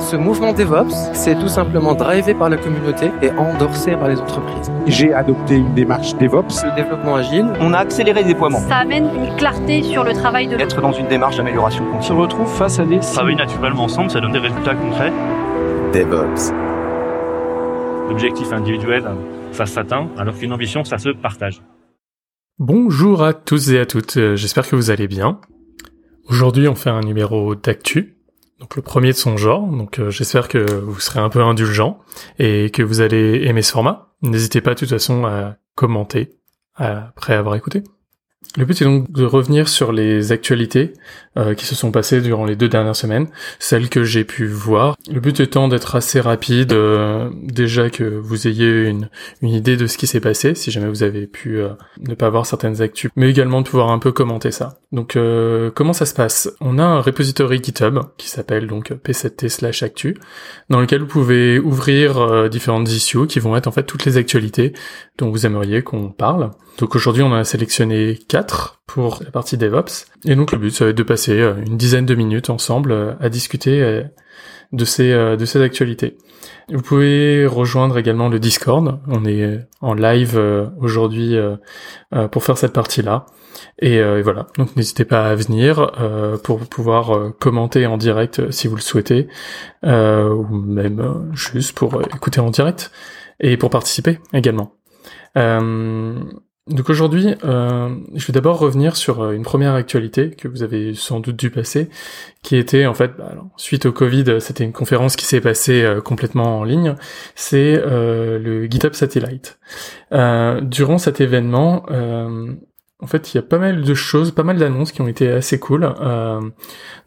Ce mouvement DevOps, c'est tout simplement drivé par la communauté et endorsé par les entreprises. J'ai adopté une démarche DevOps. Le développement agile. On a accéléré le déploiement. Ça amène une clarté sur le travail de Être dans une démarche d'amélioration On se retrouve face à des... Travailler naturellement ensemble, ça donne des résultats concrets. DevOps. L'objectif individuel, ça s'atteint, alors qu'une ambition, ça se partage. Bonjour à tous et à toutes, j'espère que vous allez bien. Aujourd'hui, on fait un numéro d'actu, donc le premier de son genre, donc euh, j'espère que vous serez un peu indulgent et que vous allez aimer ce format. N'hésitez pas de toute façon à commenter après avoir écouté. Le but est donc de revenir sur les actualités euh, qui se sont passées durant les deux dernières semaines, celles que j'ai pu voir. Le but étant d'être assez rapide, euh, déjà que vous ayez une, idée de ce qui s'est passé, si jamais vous avez pu euh, ne pas voir certaines actus, mais également de pouvoir un peu commenter ça. Donc comment ça se passe? On a un repository GitHub qui s'appelle donc p7t actu, dans lequel vous pouvez ouvrir différentes issues qui vont être en fait toutes les actualités dont vous aimeriez qu'on parle. Donc aujourd'hui on a sélectionné 4 pour la partie DevOps. Et donc le but, ça va être de passer euh, une dizaine de minutes ensemble euh, à discuter euh, de ces, de ces actualités. Vous pouvez rejoindre également le Discord. On est en live aujourd'hui pour faire cette partie-là. Et, voilà, donc n'hésitez pas à venir pour pouvoir commenter en direct si vous le souhaitez, ou même juste pour écouter en direct et pour participer également. Donc aujourd'hui, euh, je vais d'abord revenir sur euh, une première actualité que vous avez sans doute dû passer, qui était en fait, bah, suite au Covid, c'était une conférence qui s'est passée euh, complètement en ligne, c'est le GitHub Satellite. durant cet événement, en fait, il y a pas mal de choses, pas mal d'annonces qui ont été assez cool.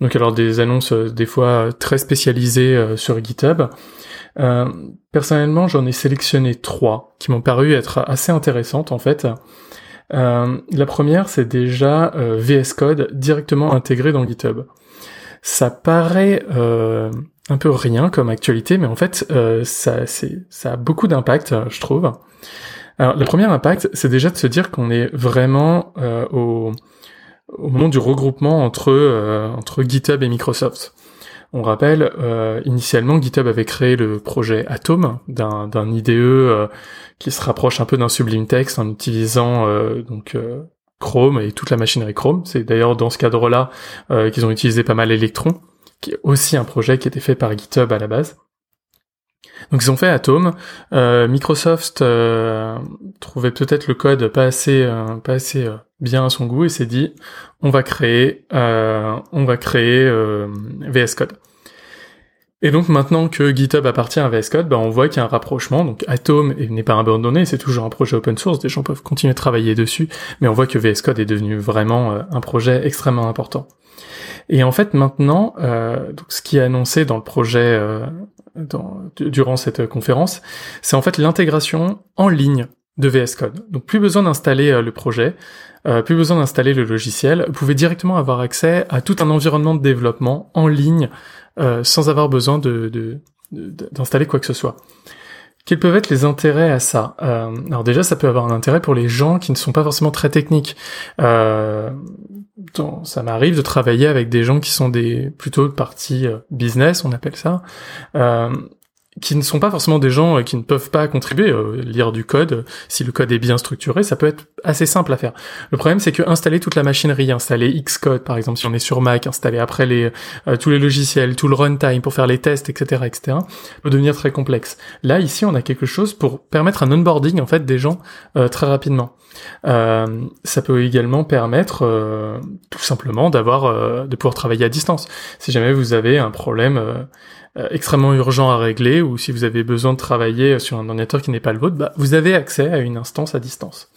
donc alors des annonces des fois très spécialisées sur GitHub. Euh, personnellement, j'en ai sélectionné trois qui m'ont paru être assez intéressantes en fait. Euh, la première, c'est déjà euh, VS Code directement intégré dans GitHub. Ça paraît un peu rien comme actualité, mais en fait, ça, ça a beaucoup d'impact, je trouve. Alors, le premier impact, c'est déjà de se dire qu'on est vraiment au, au moment du regroupement entre entre GitHub et Microsoft. On rappelle, euh, initialement, GitHub avait créé le projet Atom, d'un, IDE euh, qui se rapproche un peu d'un Sublime Text en utilisant euh, donc Chrome et toute la machinerie Chrome. C'est d'ailleurs dans ce cadre-là qu'ils ont utilisé pas mal Electron, qui est aussi un projet qui était fait par GitHub à la base. Donc ils ont fait Atom. Microsoft trouvait peut-être le code pas assez, pas assez bien à son goût et s'est dit on va créer euh, on va créer euh, VS Code. Et donc maintenant que GitHub appartient à VS Code, bah, on voit qu'il y a un rapprochement. Donc Atom n'est pas abandonné, c'est toujours un projet open source, des gens peuvent continuer de travailler dessus, mais on voit que VS Code est devenu vraiment euh, un projet extrêmement important. Et en fait maintenant, donc ce qui est annoncé dans le projet dans, durant cette conférence, c'est en fait l'intégration en ligne de VS Code. Donc plus besoin d'installer euh, le projet, euh, plus besoin d'installer le logiciel. Vous pouvez directement avoir accès à tout un environnement de développement en ligne euh, sans avoir besoin d'installer quoi que ce soit. Quels peuvent être les intérêts à ça? Alors déjà, ça peut avoir un intérêt pour les gens qui ne sont pas forcément très techniques. ça m'arrive de travailler avec des gens qui sont des plutôt partie business, on appelle ça, qui ne sont pas forcément des gens euh, qui ne peuvent pas contribuer, euh, lire du code, si le code est bien structuré, ça peut être assez simple à faire. Le problème c'est que installer toute la machinerie, installer Xcode par exemple si on est sur Mac, installer après les euh, tous les logiciels, tout le runtime pour faire les tests, etc., etc., peut devenir très complexe. Là ici on a quelque chose pour permettre un onboarding en fait des gens très rapidement. Ça peut également permettre tout simplement d'avoir de pouvoir travailler à distance. Si jamais vous avez un problème euh, extrêmement urgent à régler ou si vous avez besoin de travailler sur un ordinateur qui n'est pas le vôtre, bah, vous avez accès à une instance à distance.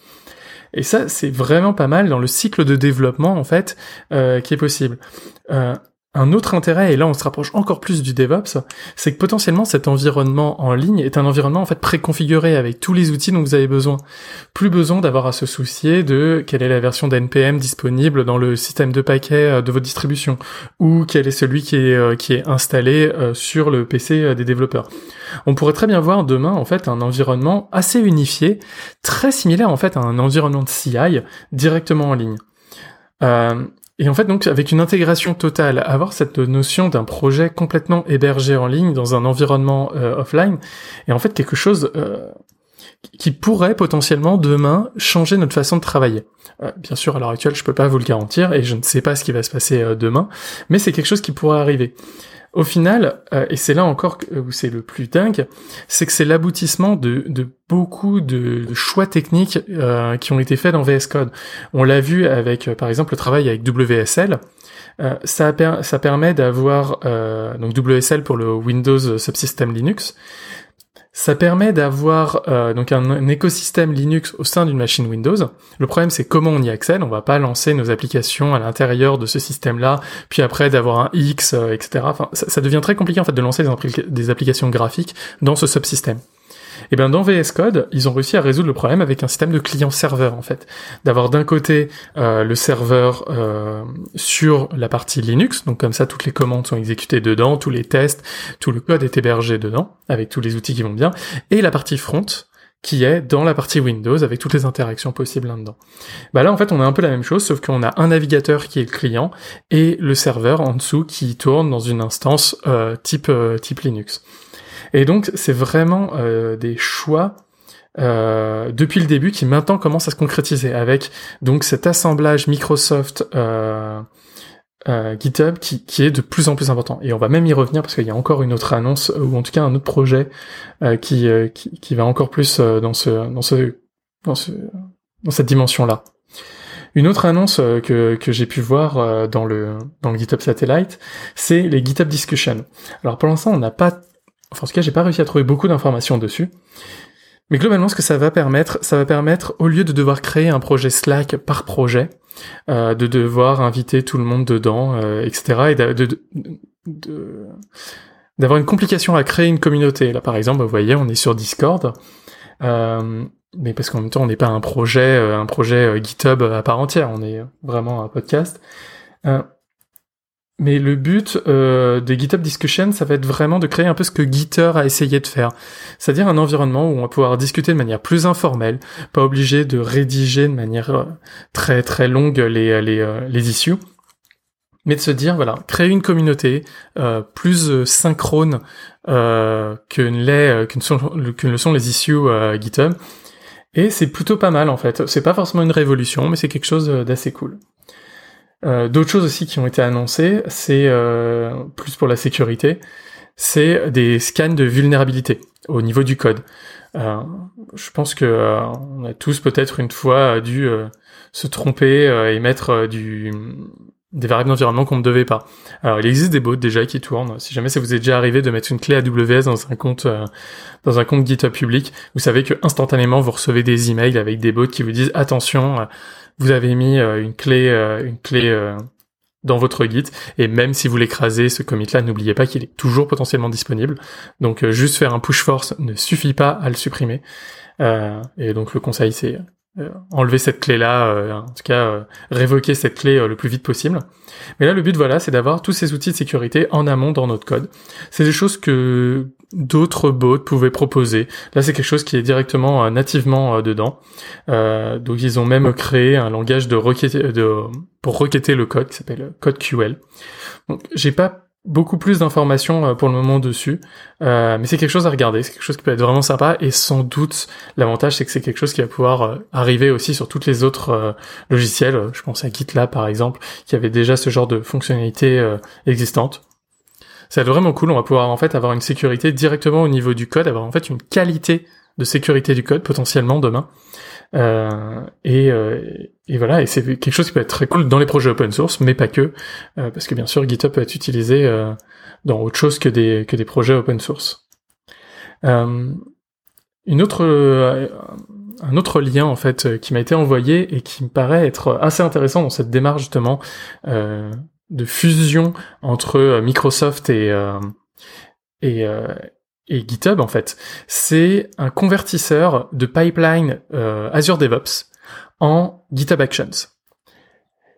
Et ça, c'est vraiment pas mal dans le cycle de développement en fait euh, qui est possible. Un autre intérêt, et là on se rapproche encore plus du DevOps, c'est que potentiellement cet environnement en ligne est un environnement en fait préconfiguré avec tous les outils dont vous avez besoin. Plus besoin d'avoir à se soucier de quelle est la version d'NPM disponible dans le système de paquets euh, de votre distribution, ou quel est celui qui est, euh, qui est installé euh, sur le PC des développeurs. On pourrait très bien voir demain en fait un environnement assez unifié, très similaire en fait à un environnement de CI directement en ligne. Et en fait, donc, avec une intégration totale, avoir cette notion d'un projet complètement hébergé en ligne dans un environnement euh, offline, est en fait quelque chose euh, qui pourrait potentiellement demain changer notre façon de travailler. Euh, bien sûr, à l'heure actuelle, je peux pas vous le garantir et je ne sais pas ce qui va se passer demain, mais c'est quelque chose qui pourrait arriver. Au final, euh, et c'est là encore où c'est le plus dingue, c'est que c'est l'aboutissement de, beaucoup de, choix techniques euh, qui ont été faits dans VS Code. On l'a vu avec, euh, par exemple, le travail avec WSL. ça, ça permet d'avoir donc WSL pour le Windows Subsystem Linux. Ça permet d'avoir euh, donc un, écosystème Linux au sein d'une machine Windows. Le problème c'est comment on y accède. On va pas lancer nos applications à l'intérieur de ce système-là, puis après d'avoir un X, euh, etc. Ça, devient très compliqué en fait de lancer des, des applications graphiques dans ce subsystème. Et eh bien dans VS Code, ils ont réussi à résoudre le problème avec un système de client-serveur en fait, d'avoir d'un côté euh, le serveur euh, sur la partie Linux, donc comme ça toutes les commandes sont exécutées dedans, tous les tests, tout le code est hébergé dedans avec tous les outils qui vont bien, et la partie front qui est dans la partie Windows avec toutes les interactions possibles là-dedans. Bah là en fait on a un peu la même chose sauf qu'on a un navigateur qui est le client et le serveur en dessous qui tourne dans une instance euh, type type Linux. Et donc c'est vraiment euh, des choix euh, depuis le début qui maintenant commencent à se concrétiser avec donc cet assemblage Microsoft euh, euh, GitHub qui, qui, est de plus en plus important. Et on va même y revenir parce qu'il y a encore une autre annonce ou en tout cas un autre projet euh, qui, euh, qui, qui va encore plus dans ce dans ce dans ce dans cette dimension là. Une autre annonce que, que j'ai pu voir dans le dans le GitHub Satellite, c'est les GitHub Discussion. Alors pour l'instant, on n'a pas Enfin, en tout cas, j'ai pas réussi à trouver beaucoup d'informations dessus. Mais globalement, ce que ça va permettre, ça va permettre, au lieu de devoir créer un projet Slack par projet, euh, de devoir inviter tout le monde dedans, euh, etc., et d'avoir une complication à créer une communauté. Là, par exemple, vous voyez, on est sur Discord, euh, mais parce qu'en même temps, on n'est pas un projet, un projet GitHub à part entière, on est vraiment un podcast. Mais le but euh, des GitHub Discussion, ça va être vraiment de créer un peu ce que Gitter a essayé de faire. C'est-à-dire un environnement où on va pouvoir discuter de manière plus informelle, pas obligé de rédiger de manière euh, très très longue les, les, euh, les issues, mais de se dire, voilà, créer une communauté plus synchrone que, les, que, sont, que le sont les issues GitHub. Et c'est plutôt pas mal en fait. C'est pas forcément une révolution, mais c'est quelque chose d'assez cool. Euh, d'autres choses aussi qui ont été annoncées, c'est euh, plus pour la sécurité, c'est des scans de vulnérabilité au niveau du code. Euh, je pense que on a tous peut-être une fois dû se tromper et mettre du des variables d'environnement qu'on ne devait pas. Alors, il existe des bots déjà qui tournent. Si jamais ça vous est déjà arrivé de mettre une clé AWS dans un compte dans un compte GitHub public, vous savez que instantanément vous recevez des emails avec des bots qui vous disent attention, vous avez mis euh, une clé, euh, une clé euh, dans votre Git et même si vous l'écrasez ce commit là n'oubliez pas qu'il est toujours potentiellement disponible donc juste faire un push force ne suffit pas à le supprimer et donc le conseil c'est euh, enlever cette clé là, euh, en tout cas euh, révoquer cette clé le plus vite possible. Mais là le but voilà c'est d'avoir tous ces outils de sécurité en amont dans notre code. C'est des choses que d'autres bots pouvaient proposer. Là c'est quelque chose qui est directement nativement dedans. donc ils ont même créé un langage de, de pour requêter le code qui s'appelle CodeQL. Donc j'ai pas beaucoup plus d'informations euh, pour le moment dessus, euh, mais c'est quelque chose à regarder, c'est quelque chose qui peut être vraiment sympa et sans doute l'avantage c'est que c'est quelque chose qui va pouvoir euh, arriver aussi sur toutes les autres logiciels. Je pense à GitLab par exemple, qui avait déjà ce genre de fonctionnalité existante. C'est vraiment cool, on va pouvoir en fait avoir une sécurité directement au niveau du code, avoir en fait une qualité de sécurité du code potentiellement demain. Euh, et, euh, et, voilà, et c'est quelque chose qui peut être très cool dans les projets open source, mais pas que, euh, parce que bien sûr GitHub peut être utilisé euh, dans autre chose que des que des projets open source. une autre un autre lien en fait qui m'a été envoyé et qui me paraît être assez intéressant dans cette démarche justement de fusion entre Microsoft et et, et GitHub en fait. C'est un convertisseur de pipeline Azure DevOps en GitHub Actions.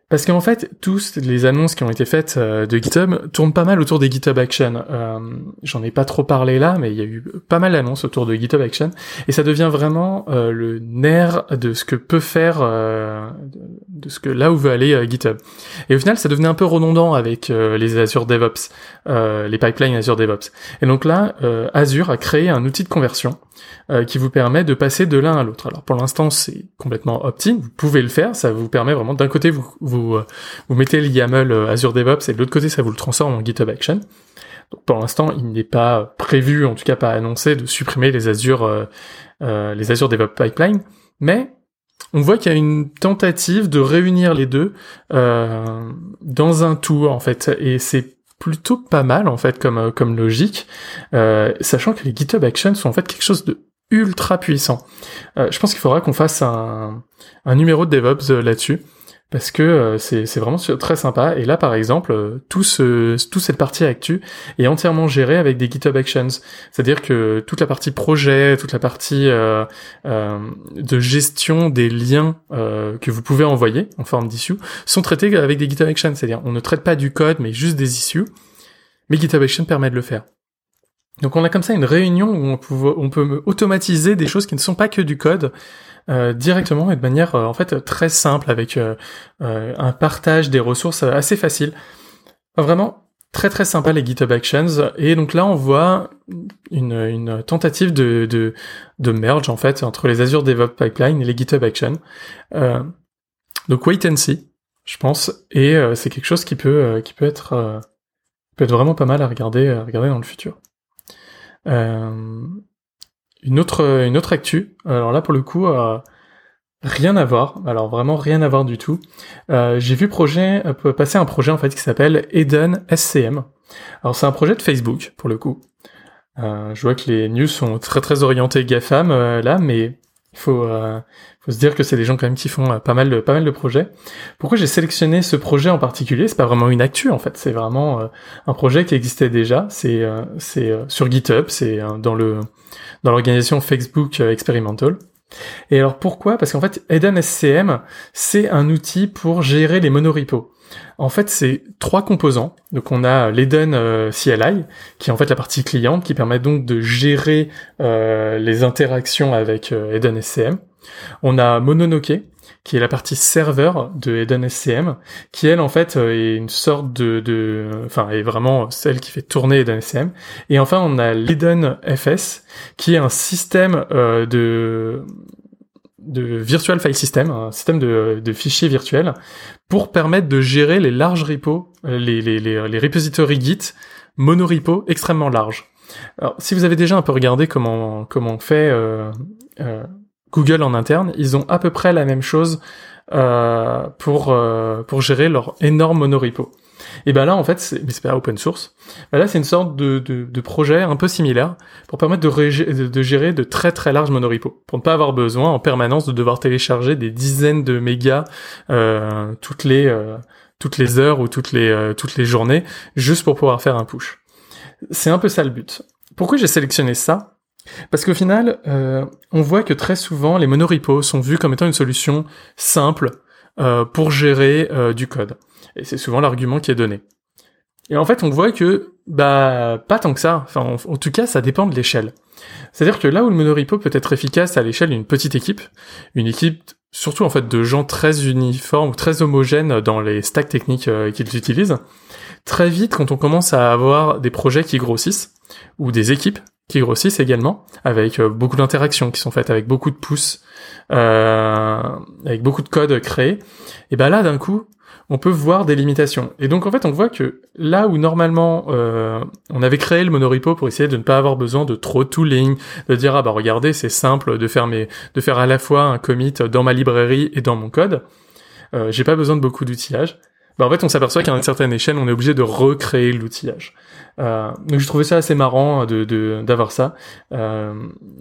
Parce qu'en fait, tous les annonces qui ont été faites euh, de GitHub tournent pas mal autour des GitHub Actions. Euh, J'en ai pas trop parlé là, mais il y a eu pas mal d'annonces autour de GitHub Actions, et ça devient vraiment euh, le nerf de ce que peut faire, euh, de ce que là où veut aller GitHub. Et au final, ça devenait un peu redondant avec les Azure DevOps, les pipelines Azure DevOps. Et donc là, Azure a créé un outil de conversion euh, qui vous permet de passer de l'un à l'autre. Alors pour l'instant c'est complètement opt-in, vous pouvez le faire, ça vous permet vraiment d'un côté vous vous, euh, vous mettez le YAML euh, Azure DevOps et de l'autre côté ça vous le transforme en GitHub Action. Donc pour l'instant il n'est pas prévu, en tout cas pas annoncé, de supprimer les Azure les Azure DevOps Pipeline, mais on voit qu'il y a une tentative de réunir les deux dans un tout en fait, et c'est plutôt pas mal en fait comme comme logique, euh, sachant que les GitHub Actions sont en fait quelque chose de ultra puissant. Euh, je pense qu'il faudra qu'on fasse un, un numéro de DevOps euh, là-dessus parce que euh, c'est vraiment très sympa. Et là, par exemple, tout ce, toute cette partie actu est entièrement gérée avec des GitHub Actions. C'est-à-dire que toute la partie projet, toute la partie euh, euh, de gestion des liens que vous pouvez envoyer en forme d'issue sont traités avec des GitHub Actions. C'est-à-dire on ne traite pas du code, mais juste des issues. Mais GitHub Actions permet de le faire. Donc on a comme ça une réunion où on peut, on peut automatiser des choses qui ne sont pas que du code euh, directement et de manière euh, en fait très simple avec euh, un partage des ressources assez facile. Vraiment très très sympa les GitHub Actions et donc là on voit une, tentative de, de, de merge en fait entre les Azure DevOps Pipeline et les GitHub Actions. donc wait and see, je pense, et c'est quelque chose qui peut qui peut être peut être vraiment pas mal à regarder à regarder dans le futur. Euh, une autre une autre actu. Alors là pour le coup euh, rien à voir. Alors vraiment rien à voir du tout. Euh, j'ai vu projet passer un projet en fait qui s'appelle Eden SCM. Alors c'est un projet de Facebook pour le coup. je vois que les news sont très très orientés GAFAM là, mais il faut, euh, faut se dire que c'est des gens quand même qui font euh, pas mal de pas mal de projets. Pourquoi j'ai sélectionné ce projet en particulier? C'est pas vraiment une actu en fait, c'est vraiment euh, un projet qui existait déjà. C'est c'est sur GitHub, c'est dans le dans l'organisation Facebook Experimental. Et alors pourquoi? Parce qu'en fait, Eden SCM, c'est un outil pour gérer les monorepos. En fait, c'est trois composants. Donc, on a l'Eden euh, CLI, qui est en fait la partie cliente, qui permet donc de gérer euh, les interactions avec euh, Eden SCM. On a Mononoke, qui est la partie serveur de Eden SCM, qui elle en fait est une sorte de, de, enfin est vraiment celle qui fait tourner Eden SCM. Et enfin on a l'Eden FS, qui est un système de de Virtual File System, un système de, de, fichiers virtuels, pour permettre de gérer les larges repos, euh, les, les, les, les repositories Git monorepo extrêmement larges. Alors, si vous avez déjà un peu regardé comment comment fait euh, euh, Google en interne, ils ont à peu près la même chose pour pour gérer leur énorme monorepo. Et ben là, en fait, mais c'est pas open source. Ben là, c'est une sorte de, de, de, projet un peu similaire pour permettre de, de, gérer de très très larges monorepos, pour ne pas avoir besoin en permanence de devoir télécharger des dizaines de mégas euh, toutes les euh, toutes les heures ou toutes les euh, toutes les journées, juste pour pouvoir faire un push. C'est un peu ça le but. Pourquoi j'ai sélectionné ça? Parce qu'au final, euh, on voit que très souvent, les monorepos sont vus comme étant une solution simple euh, pour gérer euh, du code. Et c'est souvent l'argument qui est donné. Et en fait, on voit que, bah, pas tant que ça. Enfin, en, tout cas, ça dépend de l'échelle. C'est-à-dire que là où le monorepo peut être efficace à l'échelle d'une petite équipe, une équipe surtout en fait de gens très uniformes ou très homogènes dans les stacks techniques euh, qu'ils utilisent, très vite quand on commence à avoir des projets qui grossissent ou des équipes qui grossissent également, avec euh, beaucoup d'interactions qui sont faites, avec beaucoup de pouces, euh, avec beaucoup de code créé, et ben là d'un coup, on peut voir des limitations. Et donc en fait, on voit que là où normalement euh, on avait créé le monorepo pour essayer de ne pas avoir besoin de trop tooling, de dire ah bah regardez c'est simple de faire mes, de faire à la fois un commit dans ma librairie et dans mon code, euh, j'ai pas besoin de beaucoup d'outillage. Bah en fait on s'aperçoit qu'à une certaine échelle on est obligé de recréer l'outillage. Euh, donc je trouvais ça assez marrant de d'avoir ça, euh,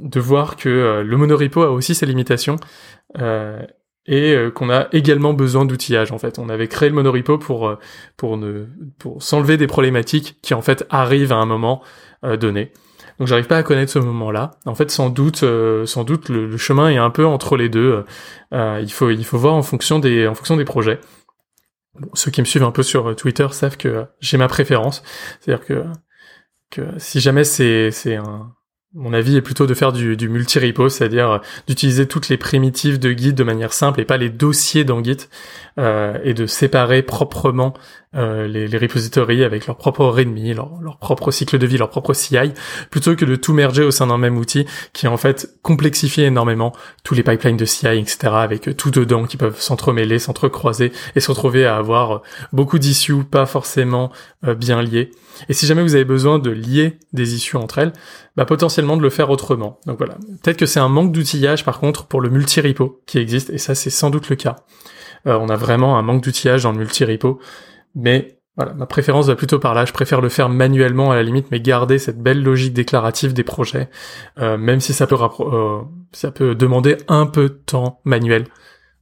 de voir que euh, le monorepo a aussi ses limitations. Euh, et qu'on a également besoin d'outillage en fait. On avait créé le monorepo pour pour ne pour s'enlever des problématiques qui en fait arrivent à un moment donné. Donc j'arrive pas à connaître ce moment-là. En fait, sans doute, euh, sans doute, le, chemin est un peu entre les deux. Euh, il faut, il faut voir en fonction des, en fonction des projets. Ceux qui me suivent un peu sur Twitter savent que j'ai ma préférence. C'est-à-dire que, que si jamais c'est, c'est un, mon avis est plutôt de faire du, du multi-repo, c'est-à-dire euh, d'utiliser toutes les primitives de Git de manière simple et pas les dossiers dans Git, euh, et de séparer proprement euh, les, repositories avec leur propre readme, leur, leur propre cycle de vie, leur propre CI, plutôt que de tout merger au sein d'un même outil qui en fait complexifie énormément tous les pipelines de CI, etc., avec tout dedans qui peuvent s'entremêler, s'entrecroiser et se retrouver à avoir beaucoup d'issues pas forcément bien liées. Et si jamais vous avez besoin de lier des issues entre elles, bah potentiellement de le faire autrement. Donc voilà. Peut-être que c'est un manque d'outillage par contre pour le multi-repo qui existe, et ça c'est sans doute le cas. Euh, on a vraiment un manque d'outillage dans le multi-repo, mais voilà, ma préférence va plutôt par là. Je préfère le faire manuellement à la limite, mais garder cette belle logique déclarative des projets, euh, même si ça peut, euh, ça peut demander un peu de temps manuel.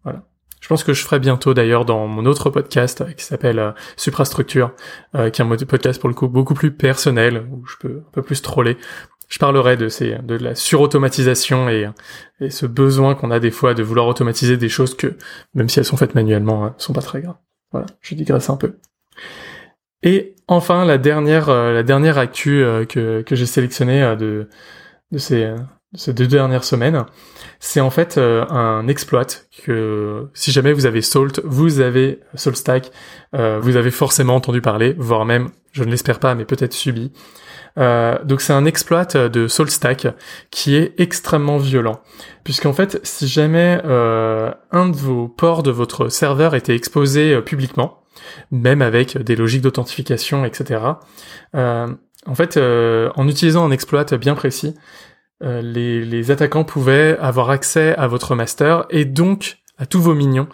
Voilà. Je pense que je ferai bientôt d'ailleurs dans mon autre podcast euh, qui s'appelle euh, Suprastructure, euh, qui est un podcast pour le coup beaucoup plus personnel, où je peux un peu plus troller. Je parlerai de ces, de la surautomatisation et, et ce besoin qu'on a des fois de vouloir automatiser des choses que, même si elles sont faites manuellement, hein, sont pas très graves. Voilà, je digresse un peu. Et enfin, la dernière, la dernière actu que, que j'ai sélectionnée de, de ces, ces deux dernières semaines, c'est en fait euh, un exploit que si jamais vous avez Salt, vous avez SaltStack, euh, vous avez forcément entendu parler, voire même, je ne l'espère pas, mais peut-être subi. Euh, donc c'est un exploit de SaltStack qui est extrêmement violent, puisqu'en fait, si jamais un de vos ports de votre serveur était exposé publiquement, même avec des logiques d'authentification, etc. en fait, en utilisant un exploit bien précis, euh, les, attaquants pouvaient avoir accès à votre master et donc à tous vos minions,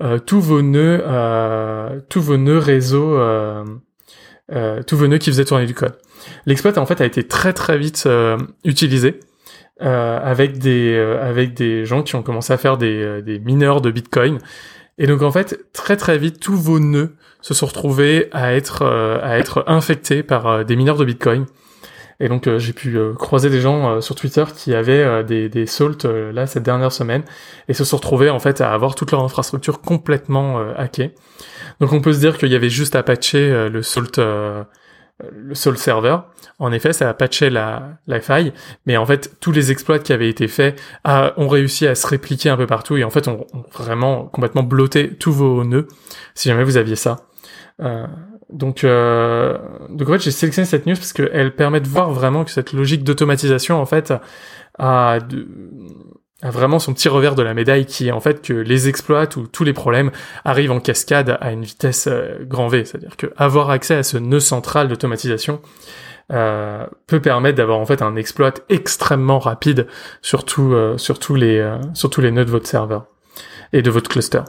euh, tous vos nœuds, euh, tous vos nœuds réseau, tous vos nœuds qui faisaient tourner du code. L'exploit en fait a été très très vite utilisé avec des avec des gens qui ont commencé à faire des, des mineurs de Bitcoin. Et donc en fait très très vite tous vos nœuds se sont retrouvés à être à être infectés par des mineurs de Bitcoin. Et donc euh, j'ai pu euh, croiser des gens euh, sur Twitter qui avaient des, des salt là cette dernière semaine et se sont retrouvés en fait à avoir toute leur infrastructure complètement hackée. Donc on peut se dire qu'il y avait juste à patcher le salt le salt server. En effet, ça a patché la, la faille, mais en fait, tous les exploits qui avaient été faits ont réussi à se répliquer un peu partout et en fait, ont on vraiment complètement blotté tous vos nœuds, si jamais vous aviez ça. Euh, donc, euh, donc en fait, j'ai sélectionné cette news parce qu'elle permet de voir vraiment que cette logique d'automatisation, en fait, a, vraiment son petit revers de la médaille qui est en fait que les exploits ou tous les problèmes arrivent en cascade à une vitesse euh, grand V. C'est-à-dire que avoir accès à ce nœud central d'automatisation euh, peut permettre d'avoir en fait un exploit extrêmement rapide sur, euh, sur, tous les, euh, sur tous les nœuds de votre serveur et de votre cluster.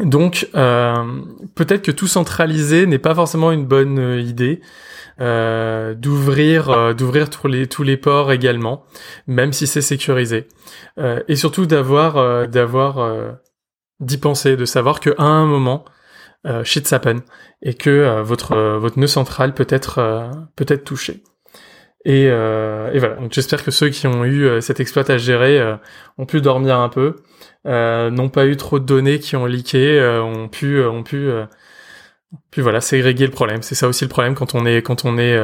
Donc euh, peut-être que tout centraliser n'est pas forcément une bonne euh, idée. Euh, d'ouvrir d'ouvrir tous les tous les ports également même si c'est sécurisé et surtout d'avoir d'avoir d'y penser de savoir que à un moment shit happen et que votre votre nœud central peut être peut être touché et, et voilà donc j'espère que ceux qui ont eu cet exploit à gérer ont pu dormir un peu euh, n'ont pas eu trop de données qui ont leaké, euh, ont pu, euh, ont pu, puis voilà, ségréguer le problème. C'est ça aussi le problème quand on est, quand on est,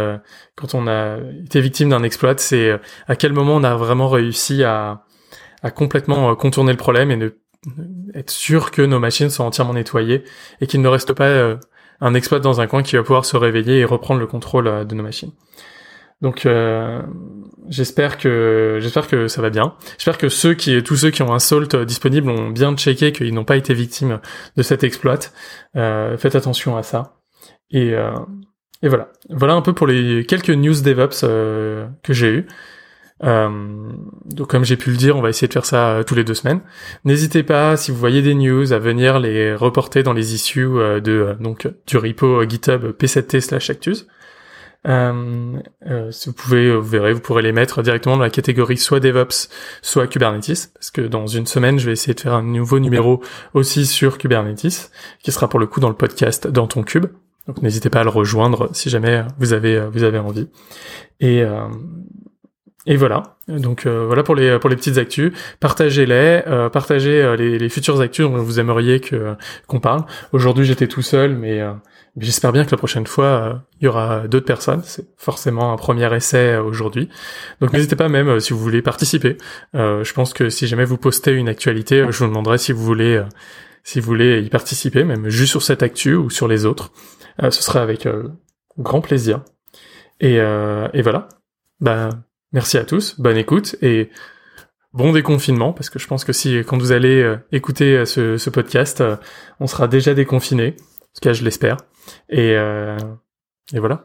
quand on a été victime d'un exploit, c'est à quel moment on a vraiment réussi à, à complètement contourner le problème et ne être sûr que nos machines sont entièrement nettoyées et qu'il ne reste pas un exploit dans un coin qui va pouvoir se réveiller et reprendre le contrôle de nos machines. Donc euh, j'espère que j'espère que ça va bien. J'espère que ceux qui tous ceux qui ont un salt disponible ont bien checké qu'ils n'ont pas été victimes de cet exploit. Euh, faites attention à ça. Et, euh, et voilà. Voilà un peu pour les quelques news DevOps euh, que j'ai eu. Euh, donc comme j'ai pu le dire, on va essayer de faire ça euh, tous les deux semaines. N'hésitez pas, si vous voyez des news, à venir les reporter dans les issues de donc du repo GitHub p7t/actus. Euh, euh, si vous pouvez, vous verrez, vous pourrez les mettre directement dans la catégorie soit DevOps, soit Kubernetes, parce que dans une semaine, je vais essayer de faire un nouveau numéro aussi sur Kubernetes, qui sera pour le coup dans le podcast dans ton cube. Donc n'hésitez pas à le rejoindre si jamais vous avez vous avez envie. Et euh, et voilà. Donc euh, voilà pour les pour les petites actus. Partagez-les, euh, partagez euh, les, les futures actus dont vous aimeriez que qu'on parle. Aujourd'hui j'étais tout seul, mais, j'espère bien que la prochaine fois il y aura d'autres personnes. C'est forcément un premier essai aujourd'hui. Donc n'hésitez pas même si vous voulez participer. je pense que si jamais vous postez une actualité, je vous demanderai si vous voulez si vous voulez y participer, même juste sur cette actu ou sur les autres. ce sera avec grand plaisir. Et, et voilà. Bah Merci à tous, bonne écoute et bon déconfinement parce que je pense que si quand vous allez euh, écouter euh, ce, podcast, euh, on sera déjà déconfiné, en tout cas je l'espère. Et, et voilà.